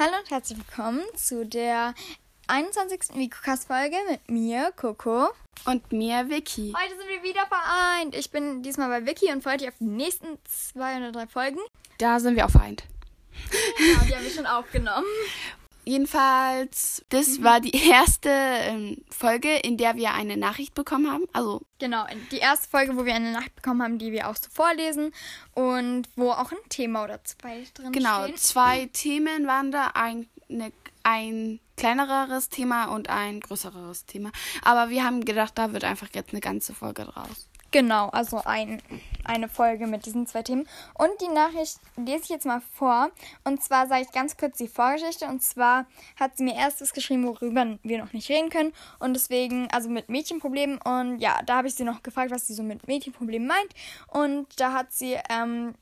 Hallo und herzlich willkommen zu der 21. Mikocast-Folge mit mir, Coco. Und mir, Vicky. Heute sind wir wieder vereint. Ich bin diesmal bei Vicky und freue mich auf die nächsten zwei oder drei Folgen. Da sind wir auch vereint. Ja, die haben wir schon aufgenommen. Jedenfalls, das war die erste ähm, Folge, in der wir eine Nachricht bekommen haben. Also, Genau, die erste Folge, wo wir eine Nacht bekommen haben, die wir auch so vorlesen und wo auch ein Thema oder zwei drin genau, stehen. zwei Themen waren da. Ein, ne, ein kleineres Thema und ein größeres Thema. Aber wir haben gedacht, da wird einfach jetzt eine ganze Folge draus. Genau, also ein, eine Folge mit diesen zwei Themen. Und die Nachricht lese ich jetzt mal vor. Und zwar sage ich ganz kurz die Vorgeschichte. Und zwar hat sie mir erstes geschrieben, worüber wir noch nicht reden können. Und deswegen, also mit Mädchenproblemen. Und ja, da habe ich sie noch gefragt, was sie so mit Mädchenproblemen meint. Und da hat sie ähm,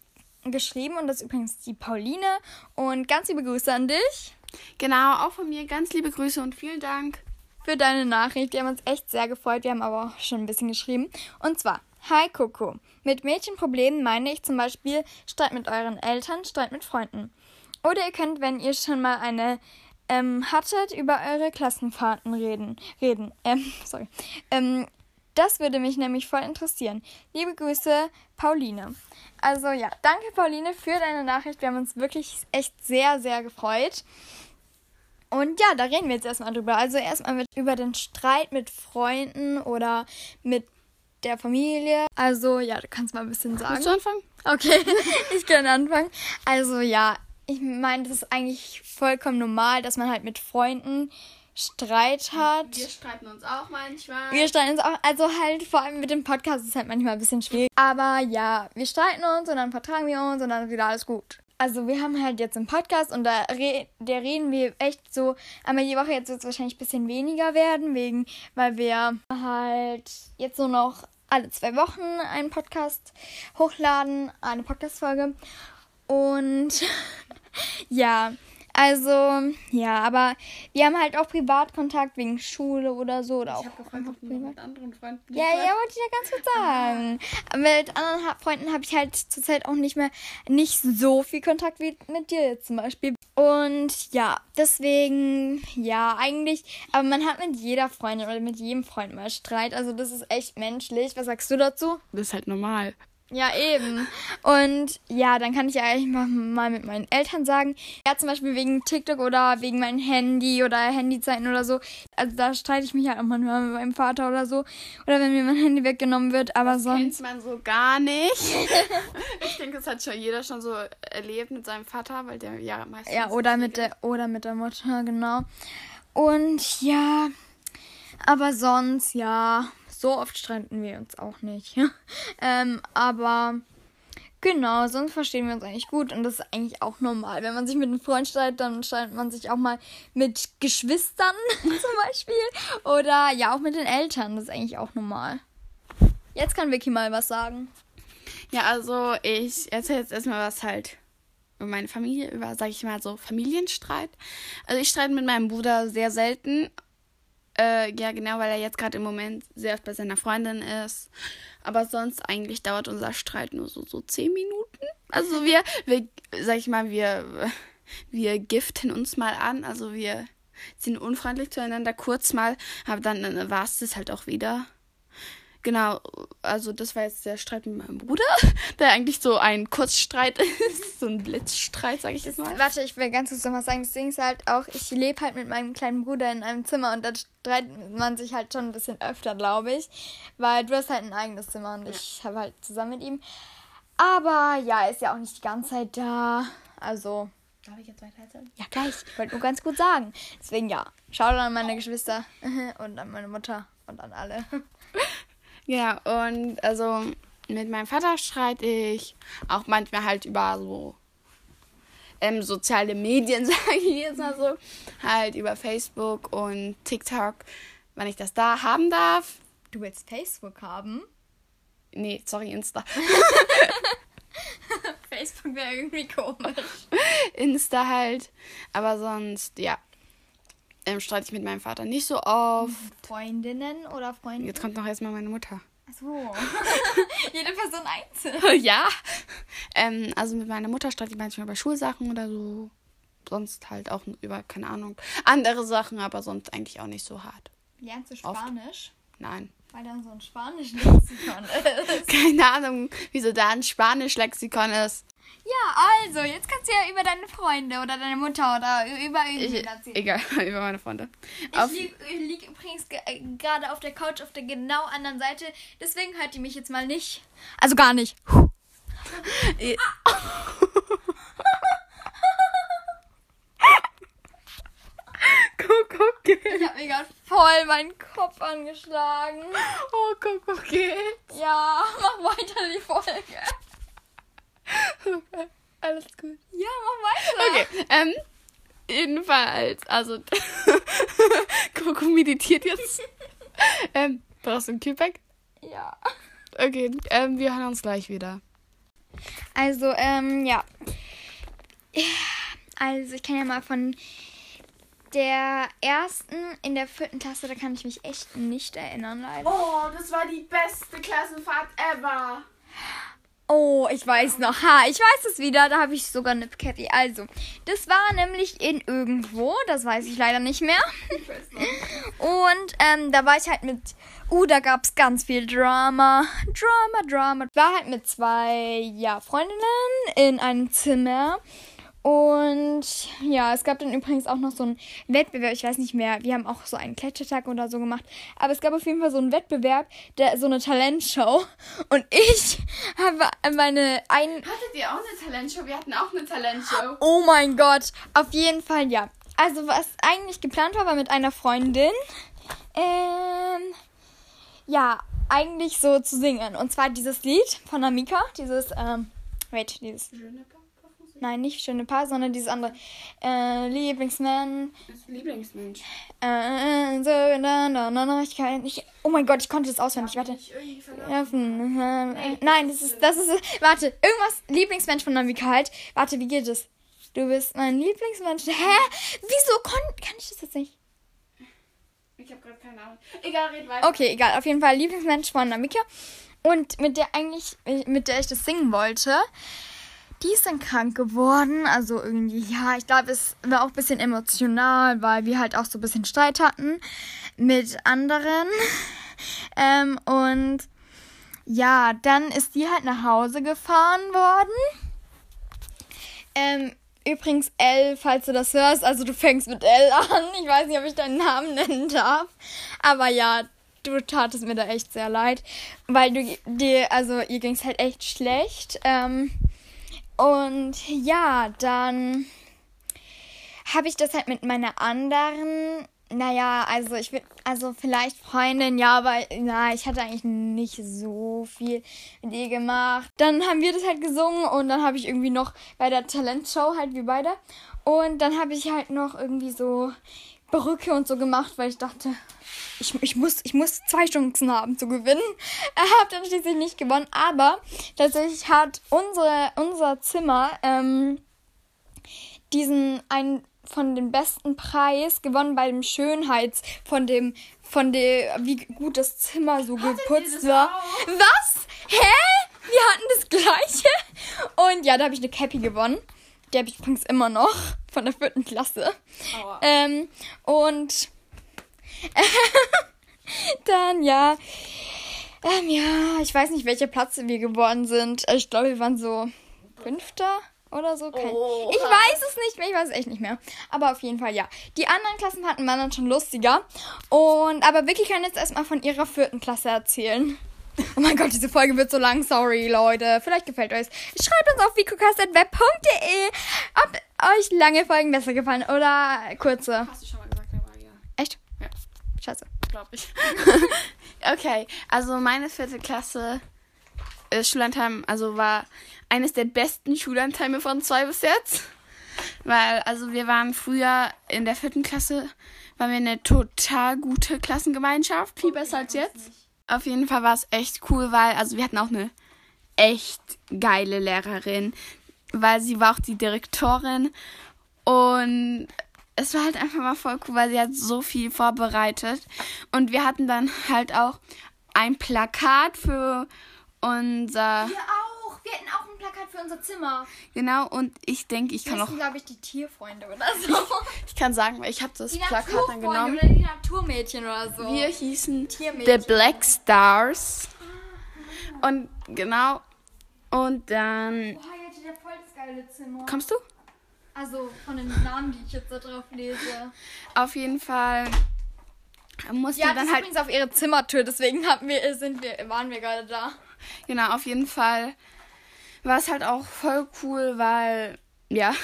geschrieben, und das ist übrigens die Pauline. Und ganz liebe Grüße an dich Genau, auch von mir ganz liebe Grüße und vielen Dank. Für deine Nachricht. Wir haben uns echt sehr gefreut. Wir haben aber auch schon ein bisschen geschrieben. Und zwar, Hi Coco. Mit Mädchenproblemen meine ich zum Beispiel Streit mit euren Eltern, Streit mit Freunden. Oder ihr könnt, wenn ihr schon mal eine ähm, hattet, über eure Klassenfahrten reden. Reden. Ähm, sorry. Ähm, das würde mich nämlich voll interessieren. Liebe Grüße, Pauline. Also ja, danke Pauline für deine Nachricht. Wir haben uns wirklich echt sehr, sehr gefreut. Und ja, da reden wir jetzt erstmal drüber. Also erstmal mit, über den Streit mit Freunden oder mit der Familie. Also ja, du kannst mal ein bisschen sagen. Willst du anfangen? Okay, ich kann anfangen. Also ja, ich meine, das ist eigentlich vollkommen normal, dass man halt mit Freunden Streit hat. Wir streiten uns auch manchmal. Wir streiten uns auch, also halt vor allem mit dem Podcast ist es halt manchmal ein bisschen schwierig. Aber ja, wir streiten uns und dann vertragen wir uns und dann ist wieder alles gut. Also wir haben halt jetzt einen Podcast und da re der reden wir echt so einmal die Woche. Jetzt wird es wahrscheinlich ein bisschen weniger werden, wegen, weil wir halt jetzt nur noch alle zwei Wochen einen Podcast hochladen, eine Podcast-Folge. Und ja, also, ja, aber wir haben halt auch Privatkontakt wegen Schule oder so. Oder auch einfach privat. mit anderen Freunden. Ja, ja, wollte ich ja ganz kurz sagen. Aber Mit anderen ha Freunden habe ich halt zurzeit auch nicht mehr nicht so viel Kontakt wie mit dir jetzt zum Beispiel. Und ja, deswegen, ja, eigentlich, aber man hat mit jeder Freundin oder mit jedem Freund mal Streit. Also das ist echt menschlich. Was sagst du dazu? Das ist halt normal. Ja, eben. Und ja, dann kann ich ja einfach mal mit meinen Eltern sagen. Ja, zum Beispiel wegen TikTok oder wegen meinem Handy oder Handyzeiten oder so. Also da streite ich mich halt auch manchmal mit meinem Vater oder so. Oder wenn mir mein Handy weggenommen wird. Aber Kennt sonst. man so gar nicht. ich denke, das hat schon jeder schon so erlebt mit seinem Vater, weil der ja meistens. Ja, oder mit der oder mit der Mutter, genau. Und ja. Aber sonst, ja. So oft streiten wir uns auch nicht. ähm, aber genau, sonst verstehen wir uns eigentlich gut und das ist eigentlich auch normal. Wenn man sich mit einem Freund streitet, dann streitet man sich auch mal mit Geschwistern zum Beispiel. Oder ja, auch mit den Eltern. Das ist eigentlich auch normal. Jetzt kann Vicky mal was sagen. Ja, also ich erzähle jetzt erstmal was halt über meine Familie, über, sag ich mal, so Familienstreit. Also ich streite mit meinem Bruder sehr selten. Äh, ja, genau, weil er jetzt gerade im Moment sehr oft bei seiner Freundin ist. Aber sonst eigentlich dauert unser Streit nur so, so zehn Minuten. Also wir, wir, sag ich mal, wir, wir giften uns mal an. Also wir sind unfreundlich zueinander kurz mal, aber dann war es das halt auch wieder. Genau, also das war jetzt der Streit mit meinem Bruder, der eigentlich so ein Kurzstreit ist, so ein Blitzstreit, sag ich jetzt mal. Warte, ich will ganz kurz noch was sagen. Das Ding ist halt auch, ich lebe halt mit meinem kleinen Bruder in einem Zimmer und da streitet man sich halt schon ein bisschen öfter, glaube ich. Weil du hast halt ein eigenes Zimmer und ich habe halt zusammen mit ihm. Aber ja, er ist ja auch nicht die ganze Zeit da. Also, Darf ich jetzt weiter erzählen? ja, gleich. Ich wollte nur ganz gut sagen. Deswegen ja. Schau an meine Geschwister und an meine Mutter und an alle. Ja, und also mit meinem Vater streite ich auch manchmal halt über so ähm, soziale Medien, sage ich jetzt mal so. Halt über Facebook und TikTok, wann ich das da haben darf. Du willst Facebook haben? Nee, sorry, Insta. Facebook wäre irgendwie komisch. Insta halt. Aber sonst, ja. Ähm, streite ich mit meinem Vater nicht so oft. Freundinnen oder Freunde? Jetzt kommt noch erstmal meine Mutter. Achso. Jede Person einzeln. ja. Ähm, also mit meiner Mutter streite ich manchmal über Schulsachen oder so. sonst halt auch über, keine Ahnung, andere Sachen, aber sonst eigentlich auch nicht so hart. Lernst du Oft. Spanisch? Nein. Weil dann so ein Spanisch-Lexikon ist. Keine Ahnung, wieso da ein Spanisch-Lexikon ist. Ja, also, jetzt kannst du ja über deine Freunde oder deine Mutter oder über irgendwen erzählen. egal, über meine Freunde. Ich Auf, ich lieg übrigens ge- äh, gerade auf der Couch auf der genau anderen Seite. Deswegen hört ihr mich jetzt mal nicht. Also gar nicht. guck, guck, geht. Ich hab mir gerade voll meinen Kopf angeschlagen. Oh, guck, guck, geht. Ja, mach weiter die Folge. Alles gut. Ja, mach weiter. Okay, ähm, jedenfalls, also, Coco meditiert jetzt. ähm, brauchst du ein Kühlpack? Ja. Okay, ähm, wir hören uns gleich wieder. Also, ähm, ja. Also, ich kann ja mal von der ersten in der vierten Klasse, da kann ich mich echt nicht erinnern, leider. Oh, das war die beste Klassenfahrt ever. Oh, ich weiß noch. Ha, ich weiß es wieder. Da habe ich sogar eine Cathy. Also, das war nämlich in irgendwo. Das weiß ich leider nicht mehr. Und ähm, da war ich halt mit. Uh, da gab es ganz viel Drama. Drama, Drama. Ich war halt mit zwei, ja, Freundinnen in einem Zimmer. Und ja, es gab dann übrigens auch noch so einen Wettbewerb, ich weiß nicht mehr, wir haben auch so einen Klettertag oder so gemacht, aber es gab auf jeden Fall so einen Wettbewerb, der so eine Talentshow und ich habe meine ein Hattet ihr auch eine Talentshow? Wir hatten auch eine Talentshow. Oh mein Gott, auf jeden Fall ja. Also was eigentlich geplant war, war mit einer Freundin ähm ja, eigentlich so zu singen und zwar dieses Lied von Amika, dieses ähm wait, dieses Nein, nicht schöne Paar, sondern dieses andere. Äh, Lieblingsmann. Das Lieblingsmensch. Äh, so, na, na, na, na, ich kann nicht. Oh mein Gott, ich konnte das auswendig. Warte. Ich irgendwie verloren. Ja, hm, äh, Nein, das ist, das ist, warte, irgendwas, Lieblingsmensch von Namika halt. Warte, wie geht es? Du bist mein Lieblingsmensch. Hä? Wieso kon kann ich das jetzt nicht? Ich habe gerade keine Ahnung. Egal, red weiter. Okay, egal, auf jeden Fall Lieblingsmensch von Namika. Und mit der eigentlich, mit der ich das singen wollte, die ist dann krank geworden. Also irgendwie, ja, ich glaube, es war auch ein bisschen emotional, weil wir halt auch so ein bisschen Streit hatten mit anderen. Ähm, und ja, dann ist die halt nach Hause gefahren worden. Ähm, übrigens, L, falls du das hörst, also du fängst mit L an. Ich weiß nicht, ob ich deinen Namen nennen darf. Aber ja, du tatest mir da echt sehr leid. Weil du dir, also ihr ging es halt echt schlecht. Ähm, und ja, dann habe ich das halt mit meiner anderen, naja, also ich will, also vielleicht Freundin, ja, aber na, ich hatte eigentlich nicht so viel mit ihr gemacht. Dann haben wir das halt gesungen und dann habe ich irgendwie noch bei der Talentshow halt wie beide. Und dann habe ich halt noch irgendwie so Perücke und so gemacht, weil ich dachte, ich, ich, muss, ich muss zwei Chancen haben zu gewinnen. Er hat dann schließlich nicht gewonnen, aber tatsächlich hat unsere, unser Zimmer ähm, diesen einen von den besten Preis gewonnen bei dem Schönheits von dem von der wie gut das Zimmer so geputzt das war. auch? Was? Hä? Wir hatten das gleiche. Und ja, da habe ich eine Cappy gewonnen. Die habe ich übrigens immer noch von der vierten Klasse. Aua. Ähm, und dann ja. Ähm, ja, ich weiß nicht, welcher Platz wir geworden sind. Ich glaube, wir waren so fünfter oder so. Kein, ich weiß es nicht mehr, ich weiß es echt nicht mehr. Aber auf jeden Fall ja. Die anderen Klassenfahrten waren dann schon lustiger. Und aber Vicky kann jetzt erstmal von ihrer vierten Klasse erzählen. Oh mein Gott, diese Folge wird so lang. Sorry, Leute. Vielleicht gefällt euch. Schreibt uns auf vicocast.web.de, ob euch lange Folgen besser gefallen oder kurze. Hast du schon mal gesagt, aber ja. Echt? Ja. Scheiße. Glaube ich. okay, also meine vierte Klasse äh, Schullandheim, also war eines der besten Schullandheime von zwei bis jetzt. Weil, also wir waren früher in der vierten Klasse, waren wir eine total gute Klassengemeinschaft, viel besser als jetzt. Auf jeden Fall war es echt cool, weil, also wir hatten auch eine echt geile Lehrerin, weil sie war auch die Direktorin und es war halt einfach mal voll cool, weil sie hat so viel vorbereitet und wir hatten dann halt auch ein Plakat für unser Wir auch. Wir hätten auch ein für unser Zimmer. Genau, und ich denke, ich kann auch. hießen, glaube ich, die Tierfreunde oder so. Ich kann sagen, ich habe das Die Plakat dann genommen. oder die Naturmädchen oder so. Wir hießen. The Black Stars. Und genau. Und dann. Boah, ihr hattet ja voll das geile Zimmer. Kommst du? Also von den Namen, die ich jetzt da drauf lese. Auf jeden Fall mussten Ja, das dann halt. übrigens auf ihre Zimmertür, deswegen haben wir, sind wir, waren wir gerade da. Genau, auf jeden Fall war es halt auch voll cool, weil, ja,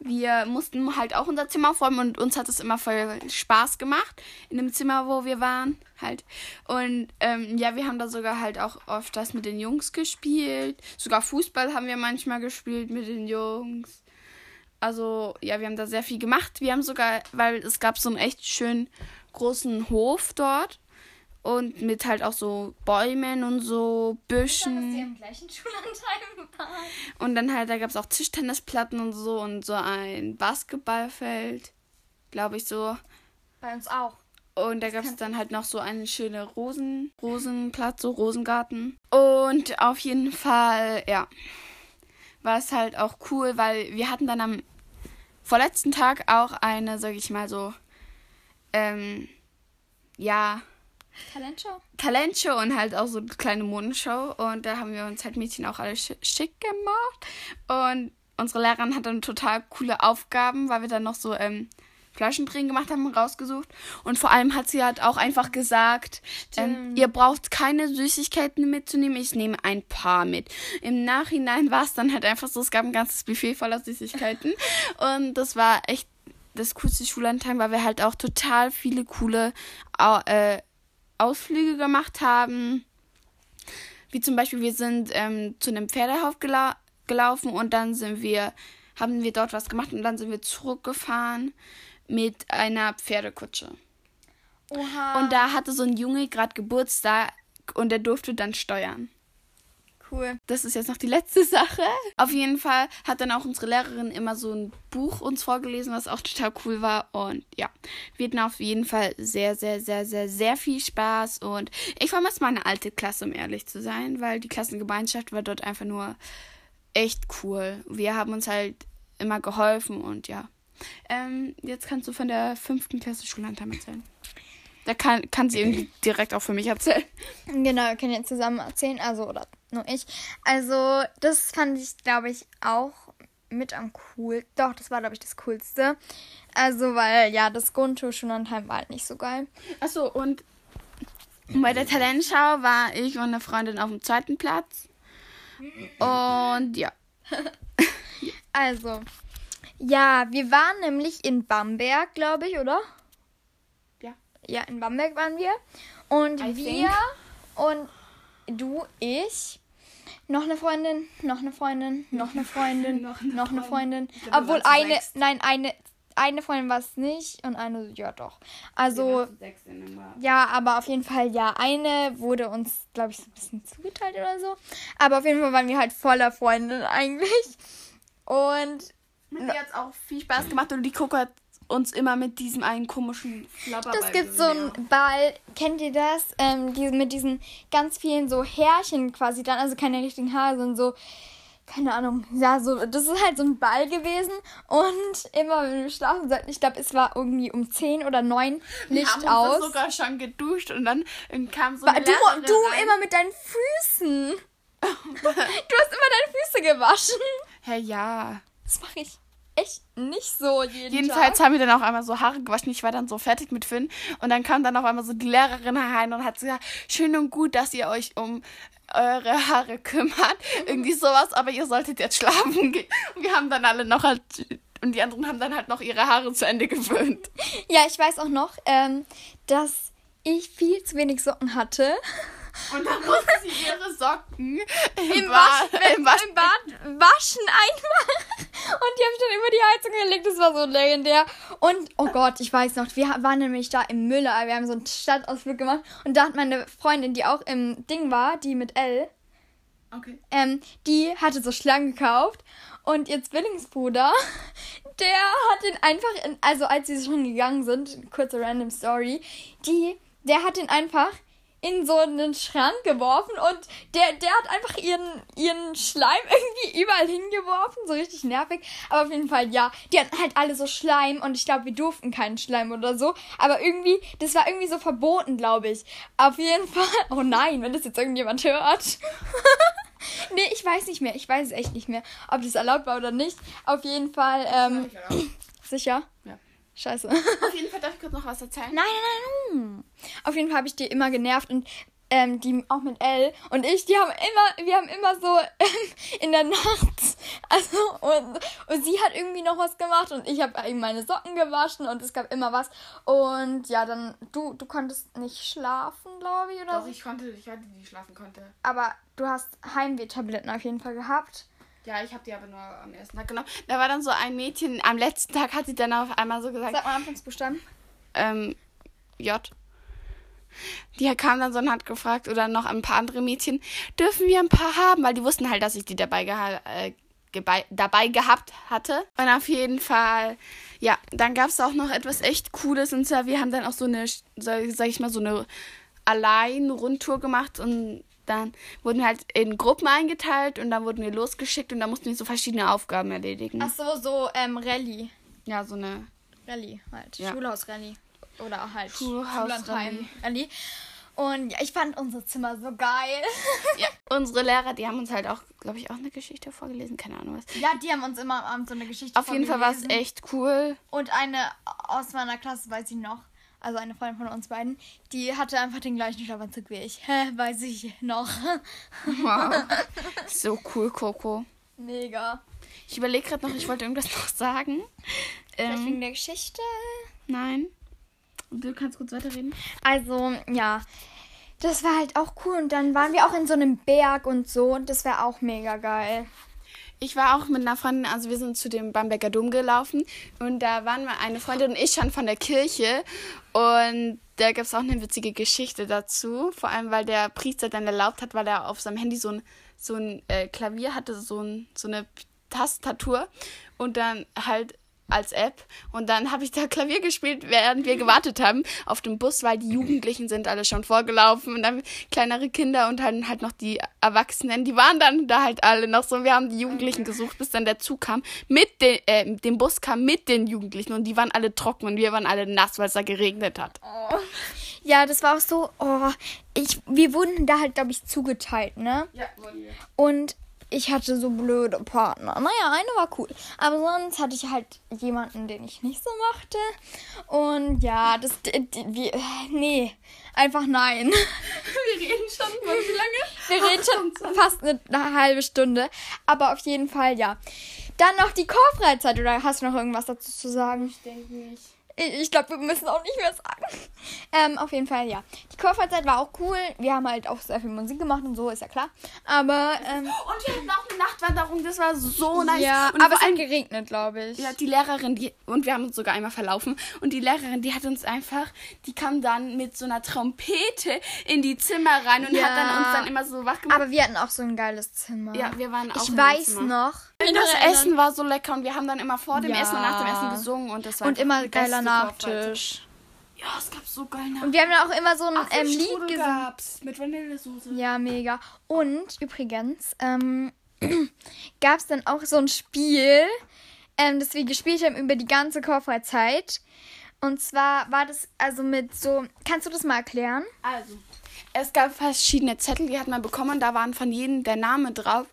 wir mussten halt auch unser Zimmer aufräumen und uns hat es immer voll Spaß gemacht in dem Zimmer, wo wir waren, halt. Und ähm, ja, wir haben da sogar halt auch oft das mit den Jungs gespielt. Sogar Fußball haben wir manchmal gespielt mit den Jungs. Also, ja, wir haben da sehr viel gemacht. Wir haben sogar, weil es gab so einen echt schön großen Hof dort. Und mit halt auch so Bäumen und so Büschen. Dass sie im gleichen Schulanteil waren. Und dann halt, da gab es auch Tischtennisplatten und so und so ein Basketballfeld, glaube ich so. Bei uns auch. Und da gab es dann halt noch so einen schönen Rosen, Rosenplatz, so Rosengarten. Und auf jeden Fall, ja, war es halt auch cool, weil wir hatten dann am vorletzten Tag auch eine, sag ich mal so, ähm, ja, Talentshow? Talentshow und halt auch so eine kleine Modenshow. Und da haben wir uns halt Mädchen auch alle schi- schick gemacht. Und unsere Lehrerin hat dann total coole Aufgaben, weil wir dann noch so ähm, Flaschendrehen gemacht haben und rausgesucht. Und vor allem hat sie halt auch einfach gesagt, ähm, ihr braucht keine Süßigkeiten mitzunehmen, ich nehme ein paar mit. Im Nachhinein war es dann halt einfach so, es gab ein ganzes Buffet voller Süßigkeiten. und das war echt das coolste Schullandheim, weil wir halt auch total viele coole äh, Ausflüge gemacht haben. Wie zum Beispiel, wir sind ähm, zu einem Pferdehof gela gelaufen und dann sind wir, haben wir dort was gemacht und dann sind wir zurückgefahren mit einer Pferdekutsche. Oha. Und da hatte so ein Junge gerade Geburtstag und der durfte dann steuern. Cool. Das ist jetzt noch die letzte Sache. Auf jeden Fall hat dann auch unsere Lehrerin immer so ein Buch uns vorgelesen, was auch total cool war. Und ja, wir hatten auf jeden Fall sehr, sehr, sehr, sehr, sehr viel Spaß. Und ich vermisse meine alte Klasse, um ehrlich zu sein, weil die Klassengemeinschaft war dort einfach nur echt cool. Wir haben uns halt immer geholfen und ja. Ähm, jetzt kannst du von der fünften Klasse Schullandheim erzählen. Da kann, kann sie irgendwie direkt auch für mich erzählen. Genau, wir können jetzt zusammen erzählen, also oder nur ich. Also, das fand ich, glaube ich, auch mit am cool. Doch, das war, glaube ich, das Coolste. Also, weil, ja, das Grundschulschullandheim war halt nicht so geil. Achso, und bei der Talentschau war ich und eine Freundin auf dem zweiten Platz. Und ja. Also, ja, wir waren nämlich in Bamberg, glaube ich, oder? Ja. In Bamberg waren wir. Und I wir think. und du, ich, noch eine Freundin, noch eine Freundin, noch eine Freundin, Noch noch, eine eine Freundin. Wir Obwohl eine, sechst. nein, eine, eine Freundin war es nicht und eine, ja doch. Also, sechs ja, aber auf jeden Fall, ja, eine wurde uns, glaube ich, so ein bisschen zugeteilt oder so. Aber auf jeden Fall waren wir halt voller Freundinnen eigentlich. Und Mit ihr hat es auch viel Spaß gemacht und die Coco hat uns immer mit diesem einen komischen Flabber Das gibt so einen Ball, kennt ihr das? Ähm, die, mit diesen ganz vielen so Härchen quasi dann, also keine richtigen Haare, sondern so, keine Ahnung, ja, so, das ist halt so ein Ball gewesen und immer wenn wir schlafen sollten, ich glaube, es war irgendwie um 10 oder 9 Wir Licht haben aus. uns sogar schon geduscht und dann kam so eine Du, du rein. immer mit deinen Füßen. Du hast immer deine Füße gewaschen. Hä, ja. Das mache ich echt nicht so jeden Jedenfalls Tag. haben wir dann auch einmal so Haare gewaschen. Ich war dann so fertig mit Finn. Und dann kam dann auf einmal so die Lehrerin herein und hat gesagt, schön und gut, dass ihr euch um eure Haare kümmert. Irgendwie sowas, aber ihr solltet jetzt schlafen gehen. Und wir haben dann alle noch halt, und die anderen haben dann halt noch ihre Haare zu Ende gewöhnt. Ja, ich weiß auch noch, ähm, dass ich viel zu wenig Socken hatte. Und dann musste sie ihre Socken im, Im, Bad, Wasch, im Wasch im Bad waschen einfach. Und die habe ich dann über die Heizung gelegt. Das war so legendär. Und, oh Gott, ich weiß noch, wir waren nämlich da im Müller. Wir haben so einen Stadtausflug gemacht. Und da hat meine Freundin, die auch im Ding war, die mit L, Okay. ähm, die hatte so Schlangen gekauft. Und ihr Zwillingsbruder, der hat den einfach, in, also als sie schon gegangen sind, kurze random Story, die, der hat den einfach in so einen Schrank geworfen und der, der hat einfach ihren, ihren Schleim irgendwie überall hingeworfen, so richtig nervig. Aber auf jeden Fall, ja, die hatten halt alle so Schleim und ich glaube, wir durften keinen Schleim oder so. Aber irgendwie, das war irgendwie so verboten, glaube ich. Auf jeden Fall, oh nein, wenn das jetzt irgendjemand hört. nee, ich weiß nicht mehr, ich weiß es echt nicht mehr, ob das erlaubt war oder nicht. Auf jeden Fall, ähm, sicher? Ja. Scheiße. Auf jeden Fall darf ich kurz noch was erzählen. Nein, nein, nein. Auf jeden Fall habe ich die immer genervt und ähm, die auch mit L und ich, die haben immer, wir haben immer so ähm, in der Nacht, also und, und sie hat irgendwie noch was gemacht und ich habe eben meine Socken gewaschen und es gab immer was und ja, dann du, du konntest nicht schlafen, glaube ich, oder Doch, so. ich konnte, ich hatte, die schlafen konnte. Aber du hast Heimwehtabletten auf jeden Fall gehabt. Ja, ich habe die aber nur am ersten Tag genommen. Da war dann so ein Mädchen, am letzten Tag hat sie dann auf einmal so gesagt, Sag mal Anfangsbuchstaben. ähm, J. Die kam dann so und hat gefragt, oder noch ein paar andere Mädchen, dürfen wir ein paar haben? Weil die wussten halt, dass ich die dabei, geha äh, dabei gehabt hatte. Und auf jeden Fall, ja, dann gab es auch noch etwas echt Cooles. Und zwar, wir haben dann auch so eine, sag ich mal, so eine Allein-Rundtour gemacht. Und dann wurden wir halt in Gruppen eingeteilt und dann wurden wir losgeschickt und da mussten wir so verschiedene Aufgaben erledigen. Ach so, so ähm, Rallye. Ja, so eine Rallye halt. Ja. Schulhausrallye. Oder halt Schulhausrallye. Und ja, ich fand unser Zimmer so geil. Ja, unsere Lehrer, die haben uns halt auch, glaube ich, auch eine Geschichte vorgelesen. Keine Ahnung was. ja, die haben uns immer am Abend so eine Geschichte Auf jeden Fall war es vorgelesen. echt cool. Und eine aus meiner Klasse, weiß ich noch, also eine Freundin von uns beiden, die hatte einfach den gleichen Schlafanzug wie ich. Hä, weiß ich noch. Wow. so cool, Coco. Mega. Ich überlege gerade noch, ich wollte irgendwas noch sagen. Vielleicht Ähm, wegen der Geschichte. nein. Du kannst kurz weiterreden. Also, ja. Das war halt auch cool. Und dann waren wir auch in so einem Berg und so. Und das wäre auch mega geil. Ich war auch mit einer Freundin, also wir sind zu dem Bamberger Dom gelaufen und da waren eine Freundin und ich schon von der Kirche und da gab es auch eine witzige Geschichte dazu, vor allem weil der Priester dann erlaubt hat, weil er auf seinem Handy so ein, so ein äh, Klavier hatte, so, ein, so eine Tastatur und dann halt als App und dann habe ich da Klavier gespielt, während wir gewartet haben auf dem Bus, weil die Jugendlichen sind alle schon vorgelaufen und dann kleinere Kinder und dann halt noch die Erwachsenen, die waren dann da halt alle noch so. Und wir haben die Jugendlichen gesucht, bis dann der Zug kam, mit den, äh, dem Bus kam mit den Jugendlichen und die waren alle trocken und wir waren alle nass, weil es da geregnet hat. Ja, das war auch so. Oh, ich, wir wurden da halt, glaube ich, zugeteilt, ne? Ja, wurden wir. Und ich hatte so blöde Partner. Naja, eine war cool. Aber sonst hatte ich halt jemanden, den ich nicht so mochte. Und ja, das. d- d- Wir, nee, einfach nein. Wir reden schon mal wie lange? Wir reden schon fast eine, eine halbe Stunde. Aber auf jeden Fall, ja. Dann noch die Chorfreizeit. Oder hast du noch irgendwas dazu zu sagen? Ich denke nicht. Ich, glaube, wir müssen auch nicht mehr sagen. Ähm, auf jeden Fall, ja. Die Chorfreizeit war auch cool. Wir haben halt auch sehr viel Musik gemacht und so, ist ja klar. Aber, ähm, Und wir hatten auch eine Nachtwanderung, das war so nice. ja, und aber es hat geregnet, glaube ich. Ja, die Lehrerin, die, und wir haben uns sogar einmal verlaufen. Und die Lehrerin, die hat uns einfach, die kam dann mit so einer Trompete in die Zimmer rein und Ja. hat dann uns dann immer so wach gemacht. Aber wir hatten auch so ein geiles Zimmer. ja, wir waren auch ich weiß Zimmer. noch. Das Essen war so lecker und wir haben dann immer vor dem Ja. Essen und nach dem Essen gesungen und das war Und immer geiler. Nachtisch. Ja, es gab so geil Nachtisch. Und wir haben dann auch immer so ein ähm, Lied gesungen. gab's mit Vanillesoße. Ja, mega. Und übrigens ähm, gab es dann auch so ein Spiel, ähm, das wir gespielt haben über die ganze Chorfreizeit. Und zwar war das also mit so. Kannst du das mal erklären? Also, es gab verschiedene Zettel, die hat man bekommen. Da waren von jedem der Name drauf,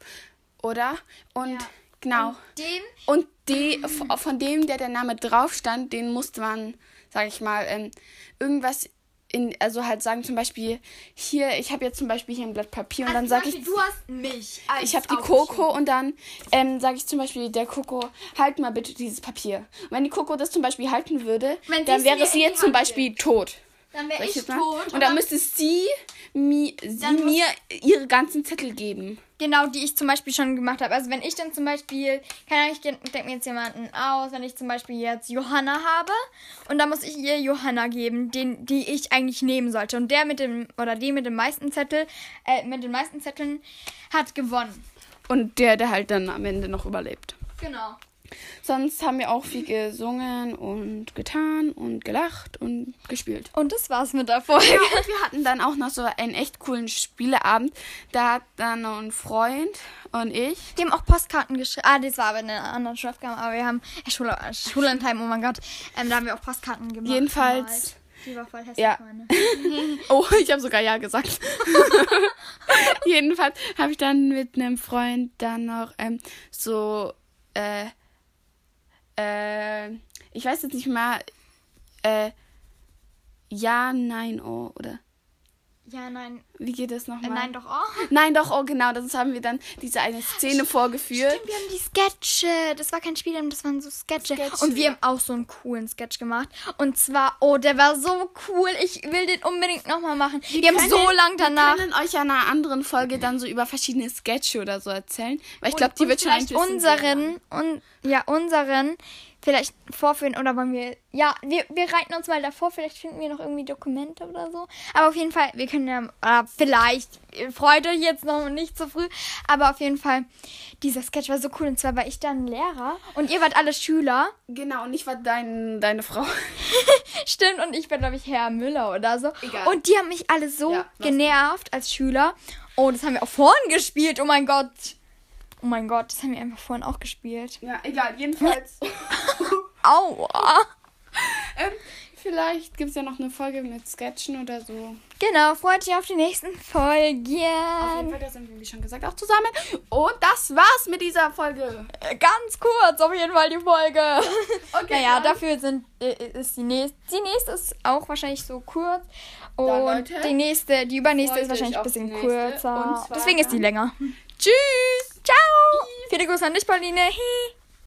oder? Und Ja. genau. Den. Und die, von dem, der der Name drauf stand, den musste man, sag ich mal, ähm, irgendwas in, also halt sagen, zum Beispiel, hier, ich habe jetzt zum Beispiel hier ein Blatt Papier und dann sage ich, du hast mich. Ich habe die Coco und dann ähm, sage ich zum Beispiel der Coco, halt mal bitte dieses Papier. Und wenn die Coco das zum Beispiel halten würde, Wenn dann wäre sie jetzt zum Beispiel tot. Dann wäre ich tot. Und dann müsste sie, mi, sie mir ihre ganzen Zettel geben. Genau, die ich zum Beispiel schon gemacht habe. Also wenn ich dann zum Beispiel, keine Ahnung, ich denke mir jetzt jemanden aus, wenn ich zum Beispiel jetzt Johanna habe und dann muss ich ihr Johanna geben, den, die ich eigentlich nehmen sollte. Und der mit dem, oder die mit dem meisten Zettel, äh, mit den meisten Zetteln hat gewonnen. Und der, der halt dann am Ende noch überlebt. Genau. Sonst haben wir auch viel gesungen und getan und gelacht und gespielt. Und das war's mit der Folge. Ja, und wir hatten dann auch noch so einen echt coolen Spieleabend. Da hat dann ein Freund und ich. Die haben auch Postkarten geschrieben. Ah, das war aber in einer anderen Schulaufgabe, aber wir haben äh, Schule, äh, Schullandheim, oh mein Gott. Ähm, da haben wir auch Postkarten gemacht. Jedenfalls. Die war voll hässlich, Ja. meine. Oh, ich habe sogar ja gesagt. Jedenfalls habe ich dann mit einem Freund dann noch ähm, so, äh, äh, ich weiß jetzt nicht mal, äh, ja, nein, oh, oder Ja, nein. wie geht das Äh, nochmal? nein, doch. Oh. Nein, doch, oh, genau, das haben wir dann diese eine Szene vorgeführt. Stimmt, wir haben die Sketche. Das war kein Spiel, das waren so Sketche. Sketche, Und wir haben auch so einen coolen Sketch gemacht. Und zwar, oh, der war so cool. Ich will den unbedingt nochmal machen. Wir, haben so lang danach. Wir können euch ja in einer anderen Folge dann so über verschiedene Sketche oder so erzählen. Weil ich glaube, die und wird schon ein bisschen unseren und ja unseren vielleicht vorführen oder wollen wir ja wir, wir reiten uns mal davor vielleicht finden wir noch irgendwie Dokumente oder so. Aber auf jeden Fall wir können ja äh, vielleicht freut euch jetzt noch nicht so früh aber auf jeden Fall dieser Sketch war so cool. Und zwar war ich dann Lehrer und ihr wart alle Schüler. Genau, und ich war dein, deine Frau. stimmt und ich war glaube ich Herr Müller oder so. Egal. und die haben mich alle so Ja, genervt als Schüler. Oh das haben wir auch vorhin gespielt. Oh mein Gott oh mein Gott das haben wir einfach vorhin auch gespielt Ja, egal, jedenfalls. Aua. ähm, vielleicht gibt es ja noch eine Folge mit Sketchen oder so. Genau, freut euch auf die nächsten Folgen. Auf jeden Fall, da sind wir, wie schon gesagt, auch zusammen. Und das war's mit dieser Folge. Äh, Ganz kurz auf jeden Fall die Folge. Okay, naja, dann- dafür sind, äh, ist die nächste. Die nächste ist auch wahrscheinlich so kurz. Und Leute, die nächste, die übernächste ist wahrscheinlich ein bisschen kürzer. Deswegen ist die länger. Tschüss. Ciao. Viele Grüße an dich, Pauline. Hi.